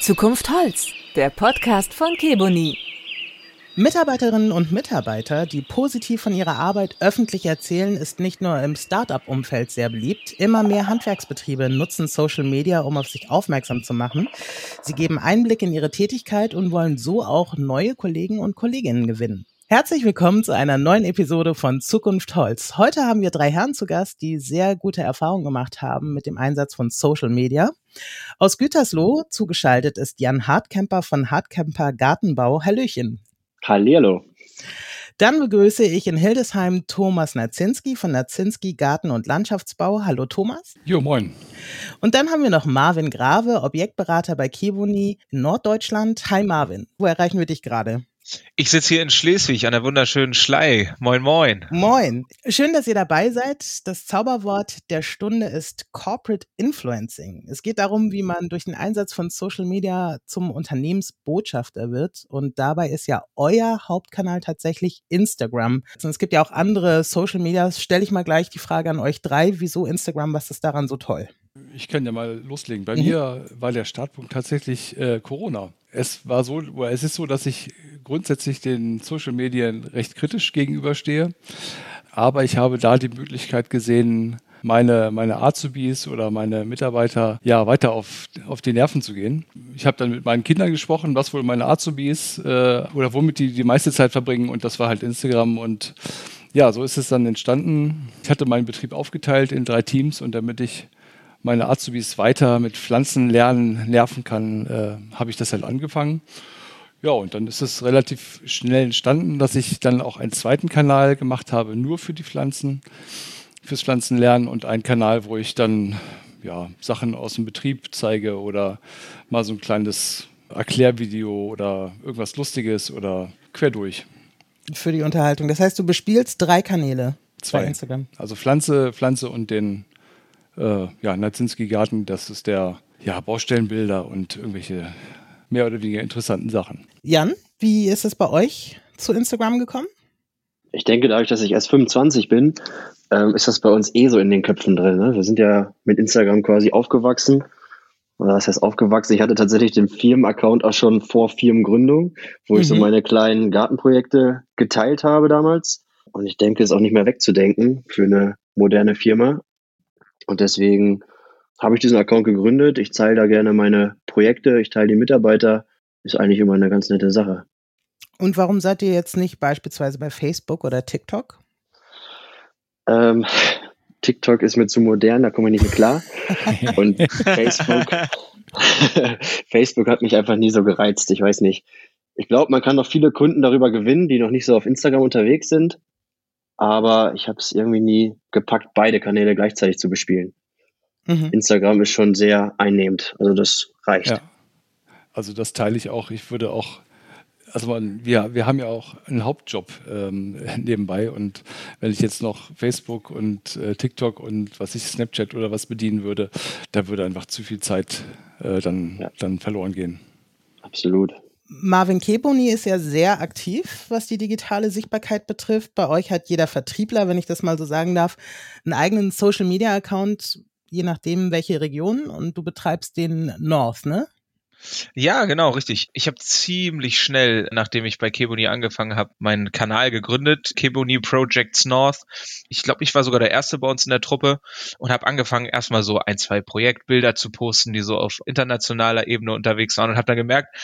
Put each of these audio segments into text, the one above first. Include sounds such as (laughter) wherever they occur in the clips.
Zukunft Holz, der Podcast von Keboni. Mitarbeiterinnen und Mitarbeiter, die positiv von ihrer Arbeit öffentlich erzählen, ist nicht nur im Start-up-Umfeld sehr beliebt. Immer mehr Handwerksbetriebe nutzen Social Media, um auf sich aufmerksam zu machen. Sie geben Einblick in ihre Tätigkeit und wollen so auch neue Kollegen und Kolleginnen gewinnen. Herzlich willkommen zu einer neuen Episode von Zukunft Holz. Heute haben wir drei Herren zu Gast, die sehr gute Erfahrungen gemacht haben mit dem Einsatz von Social Media. Aus Gütersloh zugeschaltet ist Jan Hartkemper von Hartkemper Gartenbau. Hallöchen. Hallihallo. Dann begrüße ich in Hildesheim Thomas Nazinski von Nazinski Garten- und Landschaftsbau. Hallo Thomas. Jo, moin. Und dann haben wir noch Marvin Grave, Objektberater bei Kibuni in Norddeutschland. Hi Marvin, wo erreichen wir dich gerade? Ich sitze hier in Schleswig an der wunderschönen Schlei. Moin, moin. Moin. Schön, dass ihr dabei seid. Das Zauberwort der Stunde ist Corporate Influencing. Es geht darum, wie man durch den Einsatz von Social Media zum Unternehmensbotschafter wird. Und dabei ist ja euer Hauptkanal tatsächlich Instagram. Und es gibt ja auch andere Social Medias. Stelle ich mal gleich die Frage an euch drei. Wieso Instagram? Was ist daran so toll? Ich kann ja mal loslegen. Bei mhm. mir war der Startpunkt tatsächlich äh, Corona. Es war so, es ist so, dass ich grundsätzlich den Social Medien recht kritisch gegenüberstehe. Aber ich habe da die Möglichkeit gesehen, meine, meine Azubis oder meine Mitarbeiter ja weiter auf, auf die Nerven zu gehen. Ich habe dann mit meinen Kindern gesprochen, was wohl meine Azubis äh, oder womit die die meiste Zeit verbringen und das war halt Instagram und ja, so ist es dann entstanden. Ich hatte meinen Betrieb aufgeteilt in drei Teams und damit ich meine Azubis weiter mit Pflanzen lernen, nerven kann, äh, habe ich das halt angefangen. Ja, und dann ist es relativ schnell entstanden, dass ich dann auch einen zweiten Kanal gemacht habe, nur für die Pflanzen, fürs Pflanzenlernen und einen Kanal, wo ich dann ja, Sachen aus dem Betrieb zeige oder mal so ein kleines Erklärvideo oder irgendwas Lustiges oder quer durch. Für die Unterhaltung. Das heißt, du bespielst drei Kanäle Zwei. bei Instagram. Also Pflanze, Pflanze und den äh, ja, Nazinski-Garten, das ist der ja, Baustellenbilder und irgendwelche mehr oder weniger interessanten Sachen. Jan, wie ist es bei euch zu Instagram gekommen? Ich denke, dadurch, dass ich erst 25 bin, ähm, ist das bei uns eh so in den Köpfen drin. Ne? Wir sind ja mit Instagram quasi aufgewachsen. Oder was heißt aufgewachsen? Ich hatte tatsächlich den Firmenaccount auch schon vor Firmengründung, wo mhm. ich so mhm. meine kleinen Gartenprojekte geteilt habe damals. Und ich denke, es ist auch nicht mehr wegzudenken für eine moderne Firma. Und deswegen habe ich diesen Account gegründet. Ich teile da gerne meine Projekte, ich teile die Mitarbeiter. Ist eigentlich immer eine ganz nette Sache. Und warum seid ihr jetzt nicht beispielsweise bei Facebook oder TikTok? Ähm, TikTok ist mir zu modern, da komme ich nicht mehr klar. (laughs) Und Facebook, (laughs) Facebook hat mich einfach nie so gereizt. Ich weiß nicht. Ich glaube, man kann noch viele Kunden darüber gewinnen, die noch nicht so auf Instagram unterwegs sind aber ich habe es irgendwie nie gepackt, beide Kanäle gleichzeitig zu bespielen. Mhm. Instagram ist schon sehr einnehmend, also das reicht. Ja. Also das teile ich auch. Ich würde auch, also man, wir, wir haben ja auch einen Hauptjob ähm, (laughs) nebenbei und wenn ich jetzt noch Facebook und äh, TikTok und was ich Snapchat oder was bedienen würde, da würde einfach zu viel Zeit äh, dann, ja. dann verloren gehen. Absolut. Marvin Keboni ist ja sehr aktiv, was die digitale Sichtbarkeit betrifft. Bei euch hat jeder Vertriebler, wenn ich das mal so sagen darf, einen eigenen Social Media Account, je nachdem welche Region. Und du betreibst den North, ne? Ja, genau, richtig. Ich habe ziemlich schnell, nachdem ich bei Keboni angefangen habe, meinen Kanal gegründet, Keboni Projects North. Ich glaube, ich war sogar der Erste bei uns in der Truppe und habe angefangen, erstmal so ein, zwei Projektbilder zu posten, die so auf internationaler Ebene unterwegs waren und habe dann gemerkt,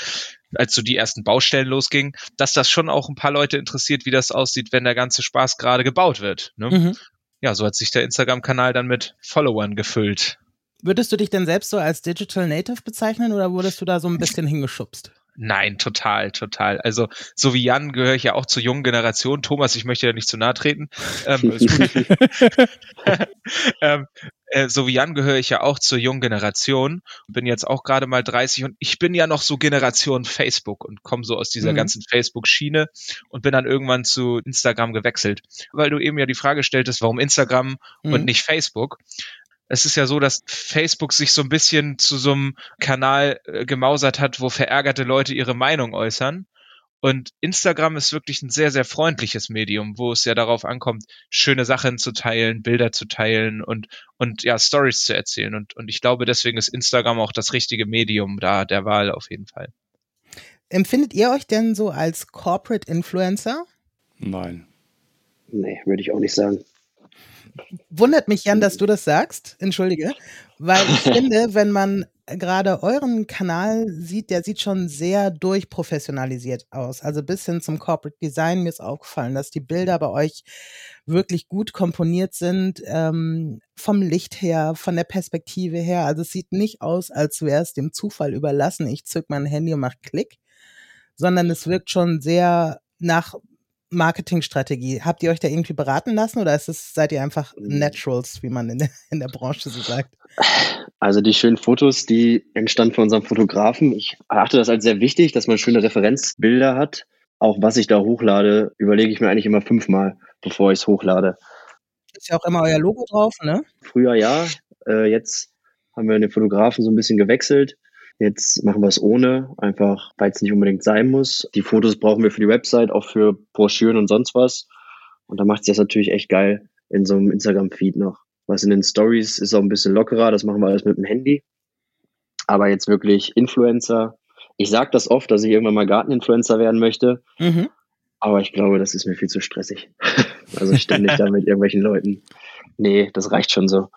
als so die ersten Baustellen losgingen, dass das schon auch ein paar Leute interessiert, wie das aussieht, wenn der ganze Spaß gerade gebaut wird. Ne? Mhm. Ja, so hat sich der Instagram-Kanal dann mit Followern gefüllt. Würdest du dich denn selbst so als Digital Native bezeichnen oder wurdest du da so ein bisschen hingeschubst? Nein, total, total. Also so wie Jan gehöre ich ja auch zur jungen Generation. Thomas, ich möchte ja nicht zu nahe treten. Ähm, (laughs) (laughs) ähm, äh, so wie Jan gehöre ich ja auch zur jungen Generation. Bin jetzt auch gerade mal 30 und ich bin ja noch so Generation Facebook und komme so aus dieser mhm. ganzen Facebook-Schiene und bin dann irgendwann zu Instagram gewechselt. Weil du eben ja die Frage stelltest, warum Instagram mhm. und nicht Facebook es ist ja so, dass Facebook sich so ein bisschen zu so einem Kanal äh, gemausert hat, wo verärgerte Leute ihre Meinung äußern. Und Instagram ist wirklich ein sehr, sehr freundliches Medium, wo es ja darauf ankommt, schöne Sachen zu teilen, Bilder zu teilen und, und ja, Stories zu erzählen. Und, und ich glaube, deswegen ist Instagram auch das richtige Medium da der Wahl auf jeden Fall. Empfindet ihr euch denn so als Corporate Influencer? Nein. Nee, würde ich auch nicht sagen. Wundert mich, Jan, dass du das sagst. Entschuldige. Weil ich (laughs) finde, wenn man gerade euren Kanal sieht, der sieht schon sehr durchprofessionalisiert aus. Also bis hin zum Corporate Design. Mir ist aufgefallen, dass die Bilder bei euch wirklich gut komponiert sind. Ähm, vom Licht her, von der Perspektive her. Also es sieht nicht aus, als wäre es dem Zufall überlassen. Ich zück mein Handy und mach Klick. Sondern es wirkt schon sehr nach Marketingstrategie. Habt ihr euch da irgendwie beraten lassen oder ist es, seid ihr einfach Hm. Naturals, wie man in der, in der Branche so sagt? Also die schönen Fotos, die entstanden von unserem Fotografen. Ich erachte das als sehr wichtig, dass man schöne Referenzbilder hat. Auch was ich da hochlade, überlege ich mir eigentlich immer fünfmal, bevor ich es hochlade. Ist ja auch immer euer Logo drauf, ne? Früher ja, äh, jetzt haben wir den Fotografen so ein bisschen gewechselt. Jetzt machen wir es ohne, einfach weil es nicht unbedingt sein muss. Die Fotos brauchen wir für die Website, auch für Broschüren und sonst was. Und da macht es das natürlich echt geil in so einem Instagram-Feed noch. Was in den Stories ist auch ein bisschen lockerer, das machen wir alles mit dem Handy. Aber jetzt wirklich Influencer. Ich sage das oft, dass ich irgendwann mal Garteninfluencer werden möchte, Mhm. aber ich glaube, das ist mir viel zu stressig. (laughs) also ständig da mit irgendwelchen Leuten. Nee, das reicht schon so.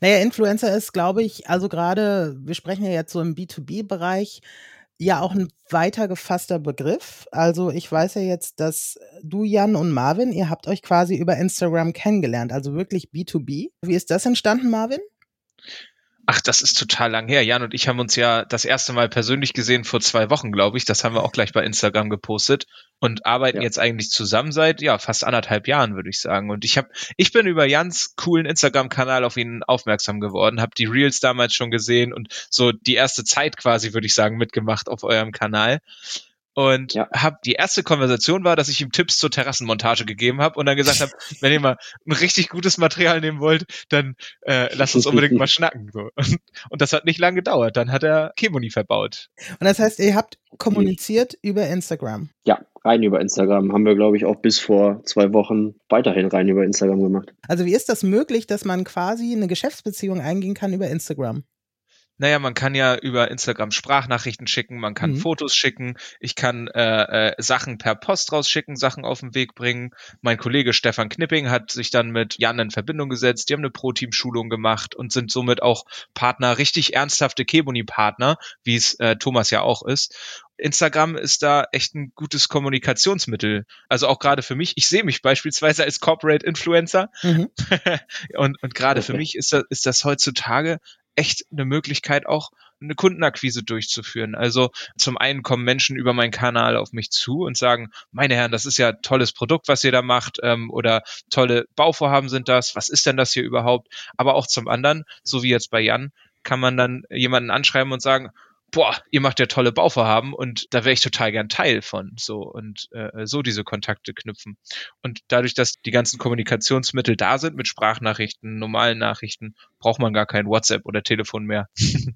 Naja, Influencer ist, glaube ich, also gerade, wir sprechen ja jetzt so im B2B-Bereich, ja auch ein weiter gefasster Begriff. Also ich weiß ja jetzt, dass du, Jan und Marvin, ihr habt euch quasi über Instagram kennengelernt, also wirklich B2B. Wie ist das entstanden, Marvin? Ach, das ist total lang her. Jan und ich haben uns ja das erste Mal persönlich gesehen vor zwei Wochen, glaube ich. Das haben wir auch gleich bei Instagram gepostet und arbeiten Ja. jetzt eigentlich zusammen seit ja fast anderthalb Jahren, würde ich sagen. Und ich habe, ich bin über Jans coolen Instagram-Kanal auf ihn aufmerksam geworden, habe die Reels damals schon gesehen und so die erste Zeit quasi, würde ich sagen, mitgemacht auf eurem Kanal. Und Ja. hab die erste Konversation war, dass ich ihm Tipps zur Terrassenmontage gegeben habe und dann gesagt habe, (laughs) wenn ihr mal ein richtig gutes Material nehmen wollt, dann äh, lasst uns unbedingt mal schnacken. So. (laughs) Und, und das hat nicht lange gedauert. Dann hat er Kemoni verbaut. Und das heißt, ihr habt kommuniziert über Instagram. Ja, rein über Instagram. Haben wir, glaube ich, auch bis vor zwei Wochen weiterhin rein über Instagram gemacht. Also wie ist das möglich, dass man quasi eine Geschäftsbeziehung eingehen kann über Instagram? Naja, man kann ja über Instagram Sprachnachrichten schicken, man kann Mhm. Fotos schicken, ich kann äh, äh, Sachen per Post rausschicken, Sachen auf den Weg bringen. Mein Kollege Stefan Knipping hat sich dann mit Jan in Verbindung gesetzt, die haben eine Pro-Team-Schulung gemacht und sind somit auch Partner, richtig ernsthafte Keboni-Partner, wie es äh, Thomas ja auch ist. Instagram ist da echt ein gutes Kommunikationsmittel. Also auch gerade für mich. Ich sehe mich beispielsweise als Corporate Influencer Mhm. (laughs) und, und gerade für Okay. mich ist das, ist das heutzutage echt eine Möglichkeit, auch eine Kundenakquise durchzuführen. Also zum einen kommen Menschen über meinen Kanal auf mich zu und sagen, meine Herren, das ist ja tolles Produkt, was ihr da macht, ähm, oder tolle Bauvorhaben sind das, was ist denn das hier überhaupt? Aber auch zum anderen, so wie jetzt bei Jan, kann man dann jemanden anschreiben und sagen, boah, ihr macht ja tolle Bauvorhaben und da wäre ich total gern Teil von. So und äh, so diese Kontakte knüpfen. Und dadurch, dass die ganzen Kommunikationsmittel da sind mit Sprachnachrichten, normalen Nachrichten, braucht man gar kein WhatsApp oder Telefon mehr. (laughs)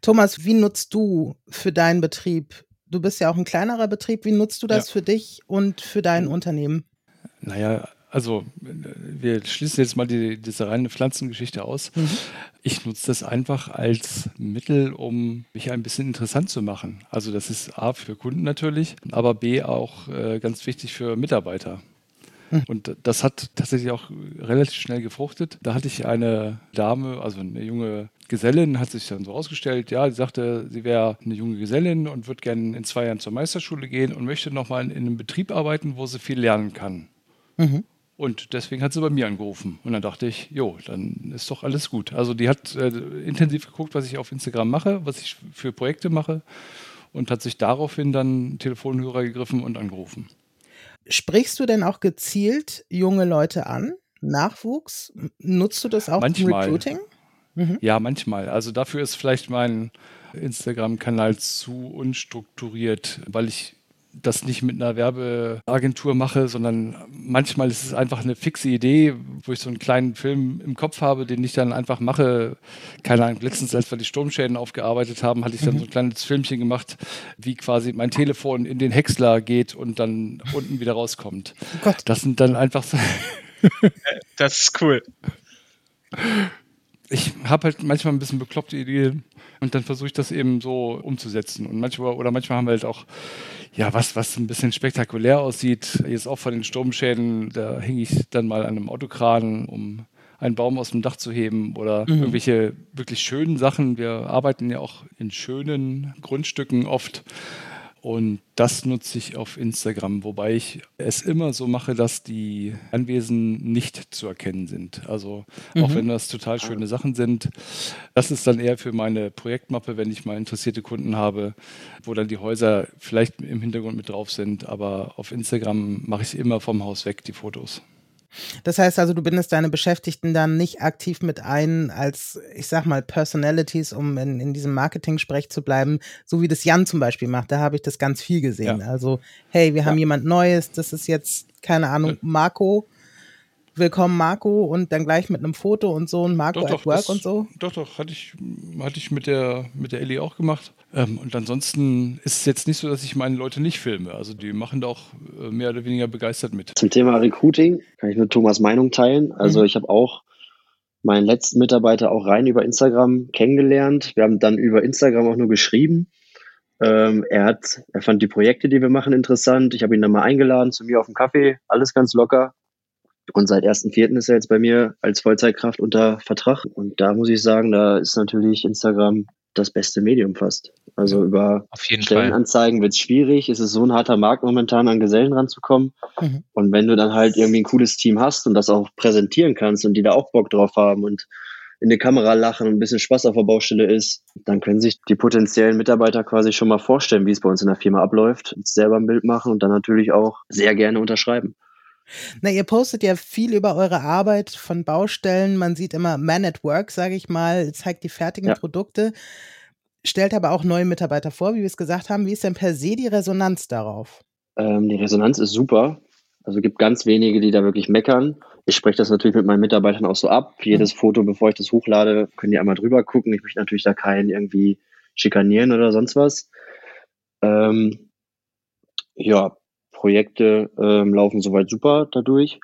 Thomas, wie nutzt du für deinen Betrieb? Du bist ja auch ein kleinerer Betrieb. Wie nutzt du das Ja. für dich und für dein Unternehmen? Naja, also wir schließen jetzt mal die, diese reine Pflanzengeschichte aus. Mhm. Ich nutze das einfach als Mittel, um mich ein bisschen interessant zu machen. Also das ist A für Kunden natürlich, aber B auch äh, ganz wichtig für Mitarbeiter. Hm. Und das hat tatsächlich auch relativ schnell gefruchtet. Da hatte ich eine Dame, also eine junge Gesellin, hat sich dann so ausgestellt, ja, sie sagte, sie wäre eine junge Gesellin und würde gerne in zwei Jahren zur Meisterschule gehen und möchte nochmal in einem Betrieb arbeiten, wo sie viel lernen kann. Mhm. Und deswegen hat sie bei mir angerufen. Und dann dachte ich, jo, dann ist doch alles gut. Also die hat äh, intensiv geguckt, was ich auf Instagram mache, was ich für Projekte mache und hat sich daraufhin dann Telefonhörer gegriffen und angerufen. Sprichst du denn auch gezielt junge Leute an? Nachwuchs? Nutzt du das auch im Manchmal. Recruiting? Mhm. Ja, manchmal. Also dafür ist vielleicht mein Instagram-Kanal zu unstrukturiert, weil ich das nicht mit einer Werbeagentur mache, sondern manchmal ist es einfach eine fixe Idee, wo ich so einen kleinen Film im Kopf habe, den ich dann einfach mache. Keine Ahnung, letztens, als wir die Sturmschäden aufgearbeitet haben, hatte ich dann mhm. so ein kleines Filmchen gemacht, wie quasi mein Telefon in den Häcksler geht und dann unten wieder rauskommt. Oh Gott. Das sind dann einfach so. das ist cool. Ich habe halt manchmal ein bisschen bekloppte Ideen und dann versuche ich das eben so umzusetzen. Und manchmal, oder manchmal haben wir halt auch, ja, was, was ein bisschen spektakulär aussieht. Jetzt auch von den Sturmschäden, da hing ich dann mal an einem Autokran, um einen Baum aus dem Dach zu heben oder mhm. irgendwelche wirklich schönen Sachen. Wir arbeiten ja auch in schönen Grundstücken oft. Und das nutze ich auf Instagram, wobei ich es immer so mache, dass die Anwesen nicht zu erkennen sind. Also mhm. auch wenn das total schöne Sachen sind, das ist dann eher für meine Projektmappe, wenn ich mal interessierte Kunden habe, wo dann die Häuser vielleicht im Hintergrund mit drauf sind. Aber auf Instagram mache ich immer vom Haus weg die Fotos. Das heißt also, du bindest deine Beschäftigten dann nicht aktiv mit ein als, ich sag mal, Personalities, um in, in diesem Marketing-Sprech zu bleiben, so wie das Jan zum Beispiel macht. Da habe ich das ganz viel gesehen. Ja. Also, hey, wir ja. haben jemand Neues, das ist jetzt, keine Ahnung, Marco willkommen Marco und dann gleich mit einem Foto und so und Marco doch, at doch, Work das, und so? Doch, doch, hatte ich, hatte ich mit der, mit der Ellie auch gemacht. Ähm, und ansonsten ist es jetzt nicht so, dass ich meine Leute nicht filme. Also die machen da auch äh, mehr oder weniger begeistert mit. Zum Thema Recruiting kann ich nur Thomas Meinung teilen. Also mhm. ich habe auch meinen letzten Mitarbeiter auch rein über Instagram kennengelernt. Wir haben dann über Instagram auch nur geschrieben. Ähm, er hat, er fand die Projekte, die wir machen, interessant. Ich habe ihn dann mal eingeladen zu mir auf den Kaffee, alles ganz locker. Und seit 1.4. ist er jetzt bei mir als Vollzeitkraft unter Vertrag. Und da muss ich sagen, da ist natürlich Instagram das beste Medium fast. Also über Stellenanzeigen wird es schwierig. Es ist so ein harter Markt momentan an Gesellen ranzukommen. Mhm. Und wenn du dann halt irgendwie ein cooles Team hast und das auch präsentieren kannst und die da auch Bock drauf haben und in die Kamera lachen und ein bisschen Spaß auf der Baustelle ist, dann können sich die potenziellen Mitarbeiter quasi schon mal vorstellen, wie es bei uns in der Firma abläuft, selber ein Bild machen und dann natürlich auch sehr gerne unterschreiben. Na, ihr postet ja viel über eure Arbeit von Baustellen. Man sieht immer Man at Work, sage ich mal, zeigt die fertigen ja. Produkte, stellt aber auch neue Mitarbeiter vor, wie wir es gesagt haben. Wie ist denn per se die Resonanz darauf? Ähm, die Resonanz ist super. Also gibt ganz wenige, die da wirklich meckern. Ich spreche das natürlich mit meinen Mitarbeitern auch so ab. Jedes mhm. Foto, bevor ich das hochlade, können die einmal drüber gucken. Ich möchte natürlich da keinen irgendwie schikanieren oder sonst was. Ähm, ja, Projekte ähm, laufen soweit super dadurch.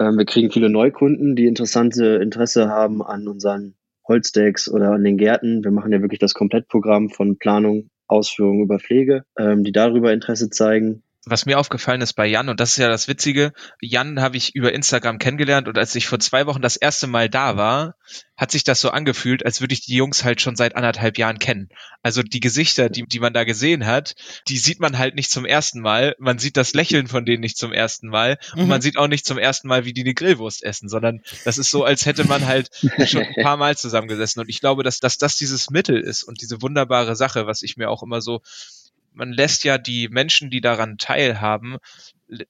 Ähm, wir kriegen viele Neukunden, die interessante Interesse haben an unseren Holzdecks oder an den Gärten. Wir machen ja wirklich das Komplettprogramm von Planung, Ausführung über Pflege, ähm, die darüber Interesse zeigen was mir aufgefallen ist bei Jan, und das ist ja das Witzige, Jan habe ich über Instagram kennengelernt und als ich vor zwei Wochen das erste Mal da war, hat sich das so angefühlt, als würde ich die Jungs halt schon seit anderthalb Jahren kennen. Also die Gesichter, die, die man da gesehen hat, die sieht man halt nicht zum ersten Mal. Man sieht das Lächeln von denen nicht zum ersten Mal mhm. und man sieht auch nicht zum ersten Mal, wie die eine Grillwurst essen, sondern das ist so, als hätte man halt schon ein paar Mal zusammengesessen. Und ich glaube, dass, dass das dieses Mittel ist und diese wunderbare Sache, was ich mir auch immer so man lässt ja die Menschen, die daran teilhaben,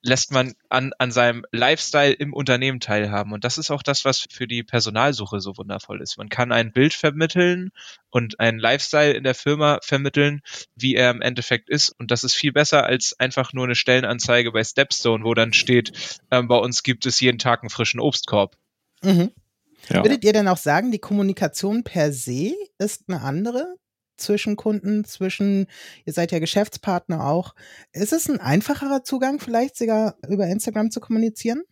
lässt man an, an seinem Lifestyle im Unternehmen teilhaben. Und das ist auch das, was für die Personalsuche so wundervoll ist. Man kann ein Bild vermitteln und einen Lifestyle in der Firma vermitteln, wie er im Endeffekt ist. Und das ist viel besser als einfach nur eine Stellenanzeige bei Stepstone, wo dann steht, äh, bei uns gibt es jeden Tag einen frischen Obstkorb. Mhm. Ja. Würdet ihr denn auch sagen, die Kommunikation per se ist eine andere? Zwischen Kunden, zwischen, ihr seid ja Geschäftspartner auch. Ist es ein einfacherer Zugang, vielleicht sogar über Instagram zu kommunizieren?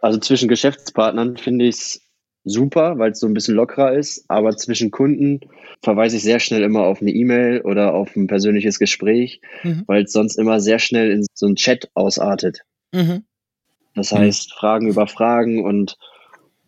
Also zwischen Geschäftspartnern finde ich es super, weil es so ein bisschen lockerer ist, aber zwischen Kunden verweise ich sehr schnell immer auf eine E-Mail oder auf ein persönliches Gespräch, mhm. weil es sonst immer sehr schnell in so einen Chat ausartet. Mhm. Das heißt, mhm. Fragen über Fragen und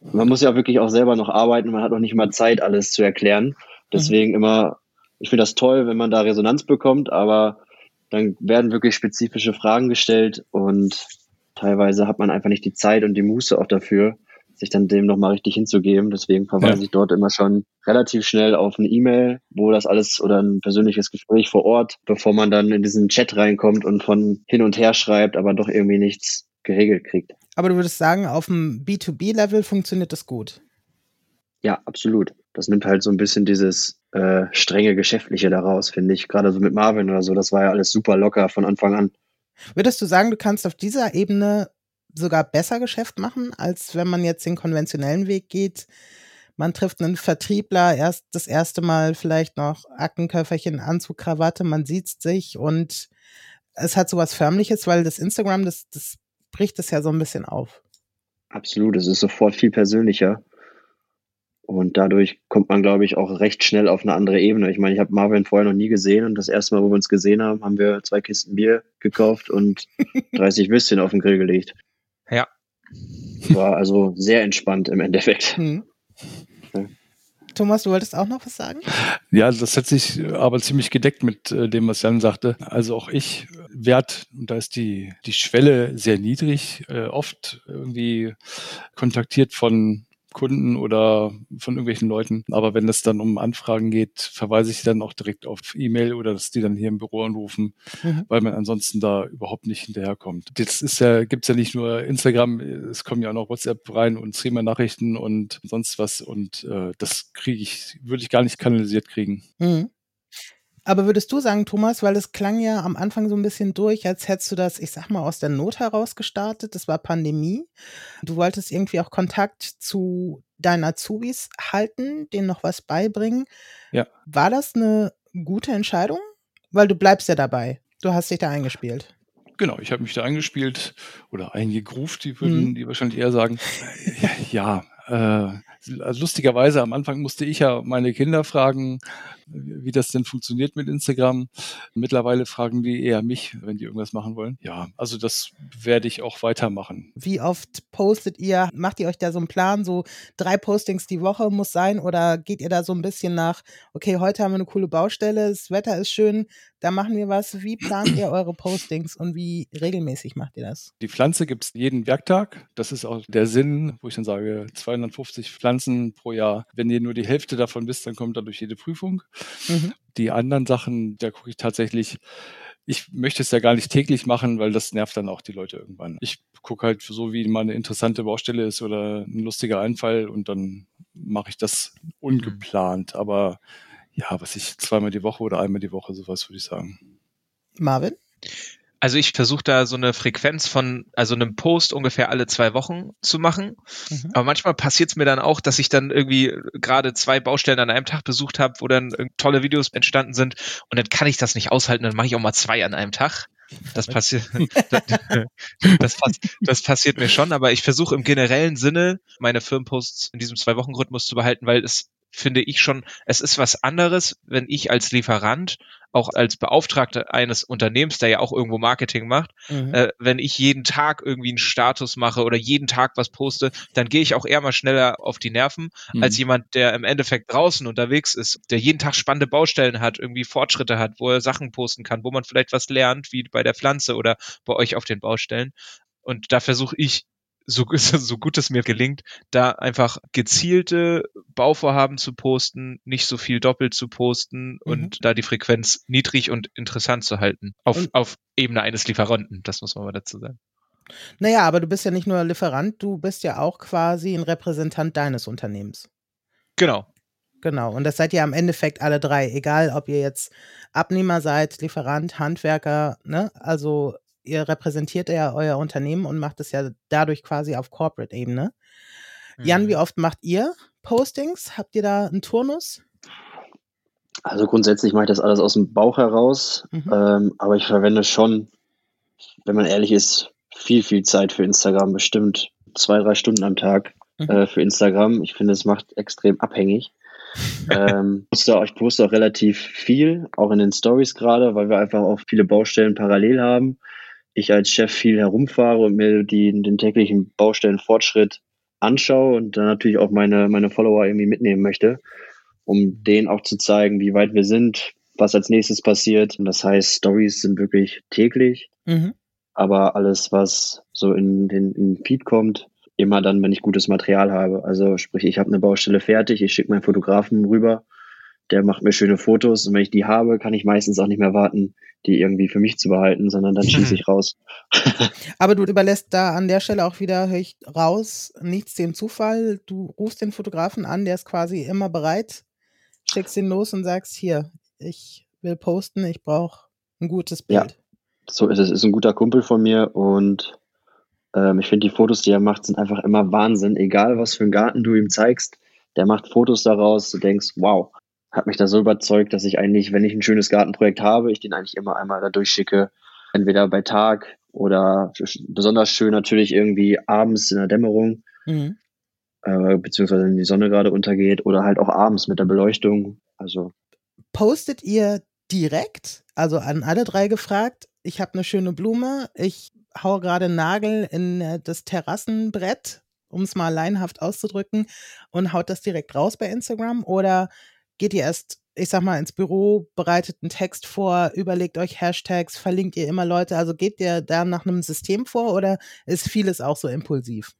man muss ja wirklich auch selber noch arbeiten, man hat auch nicht mal Zeit, alles zu erklären. Mhm. Deswegen immer ich finde das toll, wenn man da Resonanz bekommt, aber dann werden wirklich spezifische Fragen gestellt und teilweise hat man einfach nicht die Zeit und die Muße auch dafür, sich dann dem nochmal richtig hinzugeben. Deswegen verweise ja. ich dort immer schon relativ schnell auf eine E-Mail, wo das alles oder ein persönliches Gespräch vor Ort, bevor man dann in diesen Chat reinkommt und von hin und her schreibt, aber doch irgendwie nichts geregelt kriegt. Aber du würdest sagen, auf dem B2B-Level funktioniert das gut? Ja, absolut. Das nimmt halt so ein bisschen dieses äh, strenge Geschäftliche daraus, finde ich. Gerade so mit Marvin oder so, das war ja alles super locker von Anfang an. Würdest du sagen, du kannst auf dieser Ebene sogar besser Geschäft machen, als wenn man jetzt den konventionellen Weg geht? Man trifft einen Vertriebler erst das erste Mal vielleicht noch Aktenköfferchen, Anzug, Krawatte, man sieht sich und es hat sowas Förmliches, weil das Instagram, das, das bricht es ja so ein bisschen auf. Absolut, es ist sofort viel persönlicher. Und dadurch kommt man, glaube ich, auch recht schnell auf eine andere Ebene. Ich meine, ich habe Marvin vorher noch nie gesehen und das erste Mal, wo wir uns gesehen haben, haben wir zwei Kisten Bier gekauft und (laughs) 30 Würstchen auf den Grill gelegt. Ja. War also sehr entspannt im Endeffekt. Hm. Thomas, du wolltest auch noch was sagen? Ja, das hat sich aber ziemlich gedeckt mit äh, dem, was Jan sagte. Also auch ich wert, da ist die, die Schwelle sehr niedrig, äh, oft irgendwie kontaktiert von Kunden oder von irgendwelchen Leuten. Aber wenn es dann um Anfragen geht, verweise ich dann auch direkt auf E-Mail oder dass die dann hier im Büro anrufen, mhm. weil man ansonsten da überhaupt nicht hinterherkommt. Das ist ja, gibt's ja nicht nur Instagram, es kommen ja auch noch WhatsApp rein und Streamer-Nachrichten und sonst was. Und äh, das kriege ich, würde ich gar nicht kanalisiert kriegen. Mhm. Aber würdest du sagen, Thomas, weil es klang ja am Anfang so ein bisschen durch, als hättest du das, ich sag mal, aus der Not heraus gestartet. Das war Pandemie. Du wolltest irgendwie auch Kontakt zu deinen Azubis halten, denen noch was beibringen. Ja. War das eine gute Entscheidung? Weil du bleibst ja dabei. Du hast dich da eingespielt. Genau, ich habe mich da eingespielt oder eingegruft, die würden mhm. die wahrscheinlich eher sagen. ja, äh, lustigerweise am Anfang musste ich ja meine Kinder fragen, wie das denn funktioniert mit Instagram. Mittlerweile fragen die eher mich, wenn die irgendwas machen wollen. Ja, also das werde ich auch weitermachen. Wie oft postet ihr? Macht ihr euch da so einen Plan, so drei Postings die Woche muss sein oder geht ihr da so ein bisschen nach, okay, heute haben wir eine coole Baustelle, das Wetter ist schön, da machen wir was. Wie plant ihr eure Postings und wie regelmäßig macht ihr das? Die Pflanze gibt es jeden Werktag. Das ist auch der Sinn, wo ich dann sage, 250 Pflanzen pro Jahr. Wenn ihr nur die Hälfte davon wisst, dann kommt dadurch jede Prüfung. Mhm. Die anderen Sachen, da gucke ich tatsächlich, ich möchte es ja gar nicht täglich machen, weil das nervt dann auch die Leute irgendwann. Ich gucke halt so, wie mal eine interessante Baustelle ist oder ein lustiger Einfall und dann mache ich das ungeplant. Aber ja, was ich zweimal die Woche oder einmal die Woche, sowas würde ich sagen. Marvin? Also ich versuche da so eine Frequenz von, also einem Post ungefähr alle zwei Wochen zu machen. Mhm. Aber manchmal passiert es mir dann auch, dass ich dann irgendwie gerade zwei Baustellen an einem Tag besucht habe, wo dann tolle Videos entstanden sind und dann kann ich das nicht aushalten, dann mache ich auch mal zwei an einem Tag. Das passiert, (laughs) (laughs) das, das, das, passiert mir schon, aber ich versuche im generellen Sinne meine Firmenposts in diesem Zwei-Wochen-Rhythmus zu behalten, weil es finde ich schon, es ist was anderes, wenn ich als Lieferant, auch als Beauftragter eines Unternehmens, der ja auch irgendwo Marketing macht, mhm. äh, wenn ich jeden Tag irgendwie einen Status mache oder jeden Tag was poste, dann gehe ich auch eher mal schneller auf die Nerven, mhm. als jemand, der im Endeffekt draußen unterwegs ist, der jeden Tag spannende Baustellen hat, irgendwie Fortschritte hat, wo er Sachen posten kann, wo man vielleicht was lernt, wie bei der Pflanze oder bei euch auf den Baustellen. Und da versuche ich so, (laughs) so gut es mir gelingt, da einfach gezielte Bauvorhaben zu posten, nicht so viel doppelt zu posten mhm. und da die Frequenz niedrig und interessant zu halten. Auf, auf Ebene eines Lieferanten, das muss man mal dazu sagen. Naja, aber du bist ja nicht nur Lieferant, du bist ja auch quasi ein Repräsentant deines Unternehmens. Genau. Genau, und das seid ihr am Endeffekt alle drei, egal ob ihr jetzt Abnehmer seid, Lieferant, Handwerker, ne? Also ihr repräsentiert ja euer Unternehmen und macht es ja dadurch quasi auf Corporate-Ebene. Mhm. Jan, wie mhm. oft macht ihr Postings? Habt ihr da einen Turnus? Also grundsätzlich mache ich das alles aus dem Bauch heraus, mhm. ähm, aber ich verwende schon, wenn man ehrlich ist, viel, viel Zeit für Instagram, bestimmt zwei, drei Stunden am Tag mhm. äh, für Instagram. Ich finde, es macht extrem abhängig. (laughs) ähm, ich poste auch relativ viel, auch in den Stories gerade, weil wir einfach auch viele Baustellen parallel haben ich als Chef viel herumfahre und mir die, den täglichen Baustellenfortschritt anschaue und dann natürlich auch meine, meine Follower irgendwie mitnehmen möchte, um denen auch zu zeigen, wie weit wir sind, was als nächstes passiert. Und das heißt, Stories sind wirklich täglich, mhm. aber alles, was so in den, in den Feed kommt, immer dann, wenn ich gutes Material habe. Also sprich, ich habe eine Baustelle fertig, ich schicke meinen Fotografen rüber, der macht mir schöne Fotos und wenn ich die habe, kann ich meistens auch nicht mehr warten, die irgendwie für mich zu behalten, sondern dann schieße ich (laughs) raus. Aber du überlässt da an der Stelle auch wieder, höre ich raus, nichts dem Zufall. Du rufst den Fotografen an, der ist quasi immer bereit, schickst ihn los und sagst, hier, ich will posten, ich brauche ein gutes Bild. Ja, so ist es. Ist ein guter Kumpel von mir und ähm, ich finde die Fotos, die er macht, sind einfach immer Wahnsinn. Egal, was für einen Garten du ihm zeigst, der macht Fotos daraus. Du denkst, wow, hat mich da so überzeugt, dass ich eigentlich, wenn ich ein schönes Gartenprojekt habe, ich den eigentlich immer einmal da durchschicke. Entweder bei Tag oder besonders schön natürlich irgendwie abends in der Dämmerung, mhm. äh, beziehungsweise wenn die Sonne gerade untergeht oder halt auch abends mit der Beleuchtung. Also postet ihr direkt, also an alle drei gefragt, ich habe eine schöne Blume, ich hau gerade Nagel in äh, das Terrassenbrett, um es mal leinhaft auszudrücken, und haut das direkt raus bei Instagram? Oder geht ihr erst, ich sag mal, ins Büro, bereitet einen Text vor, überlegt euch Hashtags, verlinkt ihr immer Leute? Also geht ihr da nach einem System vor oder ist vieles auch so impulsiv?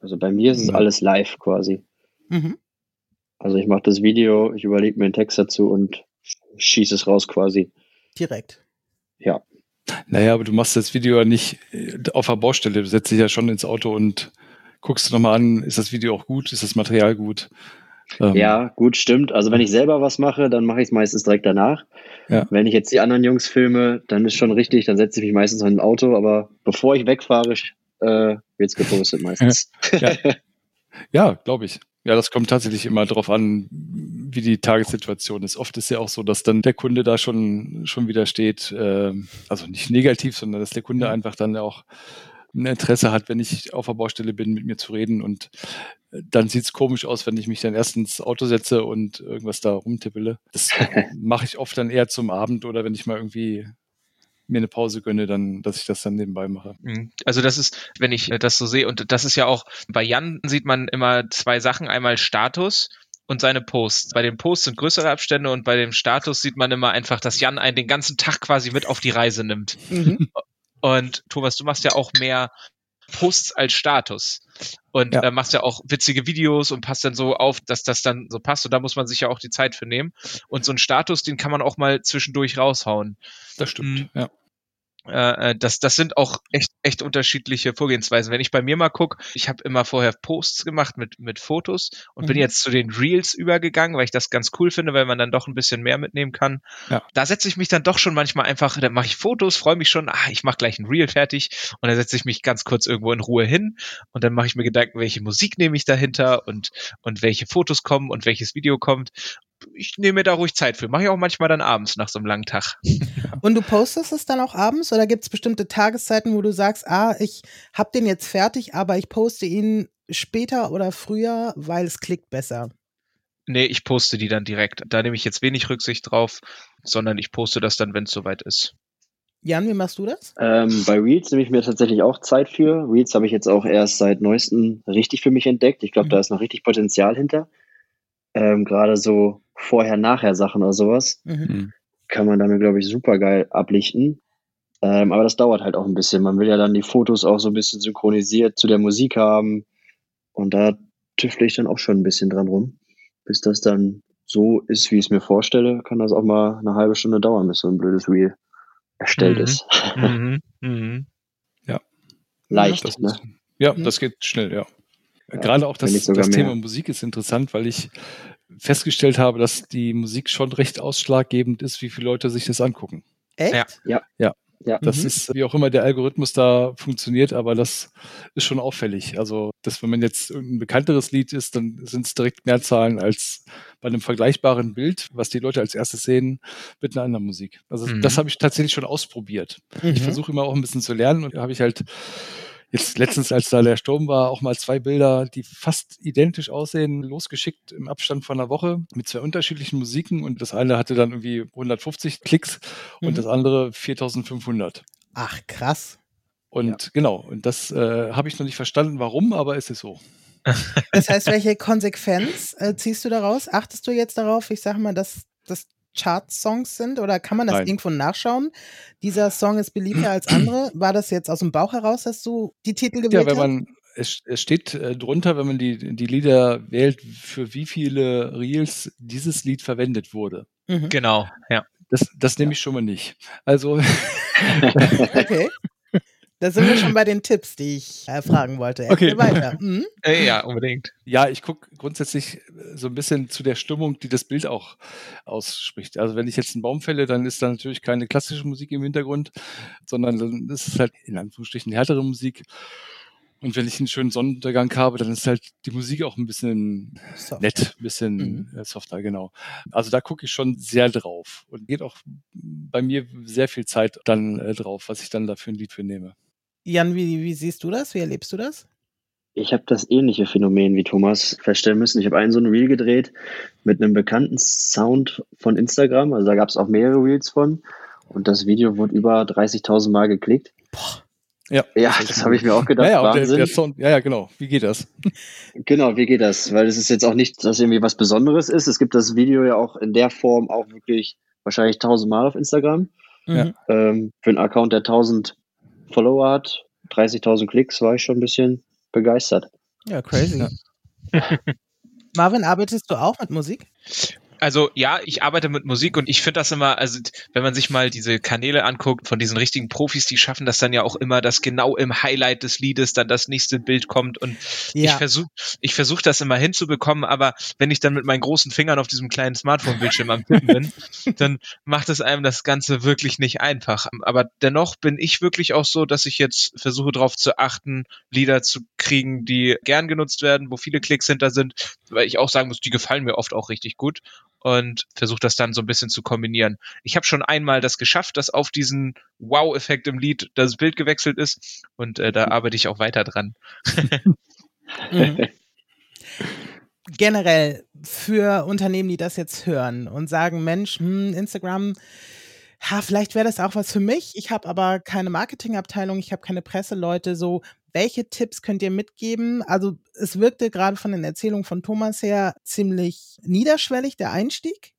Also bei mir ist es alles live quasi. Mhm. Also ich mache das Video, ich überlege mir einen Text dazu und schieße es raus quasi. Direkt. Ja. Naja, aber du machst das Video ja nicht äh, auf der Baustelle. Du setzt dich ja schon ins Auto und guckst nochmal an, ist das Video auch gut, ist das Material gut? Ähm, ja, gut, stimmt. Also wenn ich selber was mache, dann mache ich es meistens direkt danach. Ja. Wenn ich jetzt die anderen Jungs filme, dann ist schon richtig, dann setze ich mich meistens in ein Auto, aber bevor ich wegfahre, äh, wird es gepostet meistens. (laughs) ja, ja glaube ich. Ja, das kommt tatsächlich immer darauf an, wie die Tagessituation ist. Oft ist ja auch so, dass dann der Kunde da schon, schon wieder steht, äh, also nicht negativ, sondern dass der Kunde mhm. einfach dann auch ein Interesse hat, wenn ich auf der Baustelle bin, mit mir zu reden. Und äh, dann sieht es komisch aus, wenn ich mich dann erst ins Auto setze und irgendwas da rumtippele. Das (laughs) mache ich oft dann eher zum Abend oder wenn ich mal irgendwie mir eine Pause gönne, dann, dass ich das dann nebenbei mache. Mhm. Also das ist, wenn ich das so sehe, und das ist ja auch, bei Jan sieht man immer zwei Sachen, einmal Status und seine Posts. Bei den Posts sind größere Abstände und bei dem Status sieht man immer einfach, dass Jan einen den ganzen Tag quasi mit auf die Reise nimmt. Mhm. Und Thomas, du machst ja auch mehr Posts als Status und ja. äh, machst ja auch witzige Videos und passt dann so auf, dass das dann so passt und da muss man sich ja auch die Zeit für nehmen. Und so ein Status, den kann man auch mal zwischendurch raushauen. Das stimmt, mhm. ja. Äh, äh, das, das sind auch echt, echt unterschiedliche Vorgehensweisen. Wenn ich bei mir mal gucke, ich habe immer vorher Posts gemacht mit, mit Fotos und mhm. bin jetzt zu den Reels übergegangen, weil ich das ganz cool finde, weil man dann doch ein bisschen mehr mitnehmen kann. Ja. Da setze ich mich dann doch schon manchmal einfach, dann mache ich Fotos, freue mich schon, ah, ich mache gleich ein Reel fertig und dann setze ich mich ganz kurz irgendwo in Ruhe hin und dann mache ich mir Gedanken, welche Musik nehme ich dahinter und, und welche Fotos kommen und welches Video kommt ich nehme mir da ruhig Zeit für. Mache ich auch manchmal dann abends nach so einem langen Tag. (laughs) Und du postest es dann auch abends oder gibt es bestimmte Tageszeiten, wo du sagst, ah, ich habe den jetzt fertig, aber ich poste ihn später oder früher, weil es klickt besser? Nee, ich poste die dann direkt. Da nehme ich jetzt wenig Rücksicht drauf, sondern ich poste das dann, wenn es soweit ist. Jan, wie machst du das? Ähm, bei Reels nehme ich mir tatsächlich auch Zeit für. Reels habe ich jetzt auch erst seit neuestem richtig für mich entdeckt. Ich glaube, mhm. da ist noch richtig Potenzial hinter. Ähm, Gerade so Vorher-Nachher-Sachen oder sowas, mhm. mhm. kann man damit, glaube ich, super geil ablichten. Ähm, aber das dauert halt auch ein bisschen. Man will ja dann die Fotos auch so ein bisschen synchronisiert zu der Musik haben. Und da tüftle ich dann auch schon ein bisschen dran rum. Bis das dann so ist, wie ich es mir vorstelle, kann das auch mal eine halbe Stunde dauern, bis so ein blödes Reel erstellt mhm. ist. Mhm. (laughs) Mhm. Ja. Leicht, das ne? Ist, ja, mhm. das geht schnell, ja. ja Gerade auch das, das Thema Musik ist interessant, weil ich festgestellt habe, dass die Musik schon recht ausschlaggebend ist, wie viele Leute sich das angucken. Echt? Ja. Ja. ja. Ja. Das mhm. ist, wie auch immer der Algorithmus da funktioniert, aber das ist schon auffällig. Also, dass wenn man jetzt ein bekannteres Lied ist, dann sind es direkt mehr Zahlen als bei einem vergleichbaren Bild, was die Leute als erstes sehen, mit einer anderen Musik. Also, mhm. das habe ich tatsächlich schon ausprobiert. Mhm. Ich versuche immer auch ein bisschen zu lernen und da habe ich halt jetzt letztens, als da der Sturm war, auch mal zwei Bilder, die fast identisch aussehen, losgeschickt im Abstand von einer Woche mit zwei unterschiedlichen Musiken und das eine hatte dann irgendwie 150 Klicks mhm. und das andere 4500. Ach, krass. Und ja. genau, und das äh, habe ich noch nicht verstanden, warum, aber es ist so. Das heißt, welche Konsequenz äh, ziehst du daraus? Achtest du jetzt darauf, ich sage mal, dass das Chart-Songs sind oder kann man das Nein. irgendwo nachschauen? Dieser Song ist beliebter als andere. War das jetzt aus dem Bauch heraus, dass du die Titel gewählt hast? Ja, wenn man, es, es steht äh, drunter, wenn man die, die Lieder wählt, für wie viele Reels dieses Lied verwendet wurde. Mhm. Genau, ja. Das, das nehme ich schon mal nicht. Also. (laughs) okay. Da sind wir schon bei den Tipps, die ich äh, fragen wollte. Erzähl okay. weiter. Mhm. (laughs) Äh, ja, unbedingt. Ja, ich gucke grundsätzlich äh, so ein bisschen zu der Stimmung, die das Bild auch ausspricht. Also wenn ich jetzt einen Baum fälle, dann ist da natürlich keine klassische Musik im Hintergrund, sondern dann ist es halt in Anführungsstrichen härtere Musik. Und wenn ich einen schönen Sonnenuntergang habe, dann ist halt die Musik auch ein bisschen Soft. nett, ein bisschen mhm. Äh, softer, genau. Also da gucke ich schon sehr drauf und geht auch bei mir sehr viel Zeit dann äh, drauf, was ich dann da für ein Lied für nehme. Jan, wie, wie siehst du das? Wie erlebst du das? Ich habe das ähnliche Phänomen wie Thomas feststellen müssen. Ich habe einen so ein Reel gedreht mit einem bekannten Sound von Instagram. Also da gab es auch mehrere Reels von. Und das Video wurde über 30.000 Mal geklickt. Boah. Ja, ja das habe ich mir auch gedacht. Ja, ja, der, der Sound, ja, ja, genau. Wie geht das? (laughs) Genau, wie geht das? Weil es ist jetzt auch nicht, dass irgendwie was Besonderes ist. Es gibt das Video ja auch in der Form auch wirklich wahrscheinlich 1000 Mal auf Instagram. Mhm. Ähm, für einen Account, der 1000 Follower hat, 30.000 Klicks, war ich schon ein bisschen begeistert. Ja, crazy. (laughs) Marvin, arbeitest du auch mit Musik? Also ja, ich arbeite mit Musik und ich finde das immer, also wenn man sich mal diese Kanäle anguckt von diesen richtigen Profis, die schaffen das dann ja auch immer, dass genau im Highlight des Liedes dann das nächste Bild kommt und ja. ich versuche ich versuche das immer hinzubekommen, aber wenn ich dann mit meinen großen Fingern auf diesem kleinen Smartphone-Bildschirm am Tippen bin, (laughs) dann macht es einem das Ganze wirklich nicht einfach. Aber dennoch bin ich wirklich auch so, dass ich jetzt versuche darauf zu achten, Lieder zu kriegen, die gern genutzt werden, wo viele Klicks hinter sind, weil ich auch sagen muss, die gefallen mir oft auch richtig gut und versuche das dann so ein bisschen zu kombinieren. Ich habe schon einmal das geschafft, dass auf diesen Wow-Effekt im Lied das Bild gewechselt ist und äh, da arbeite ich auch weiter dran. (laughs) mhm. Generell für Unternehmen, die das jetzt hören und sagen, Mensch, hm, Instagram, ha, vielleicht wäre das auch was für mich. Ich habe aber keine Marketingabteilung, ich habe keine Presseleute. So, welche Tipps könnt ihr mitgeben? Also es wirkte gerade von den Erzählungen von Thomas her ziemlich niederschwellig, der Einstieg.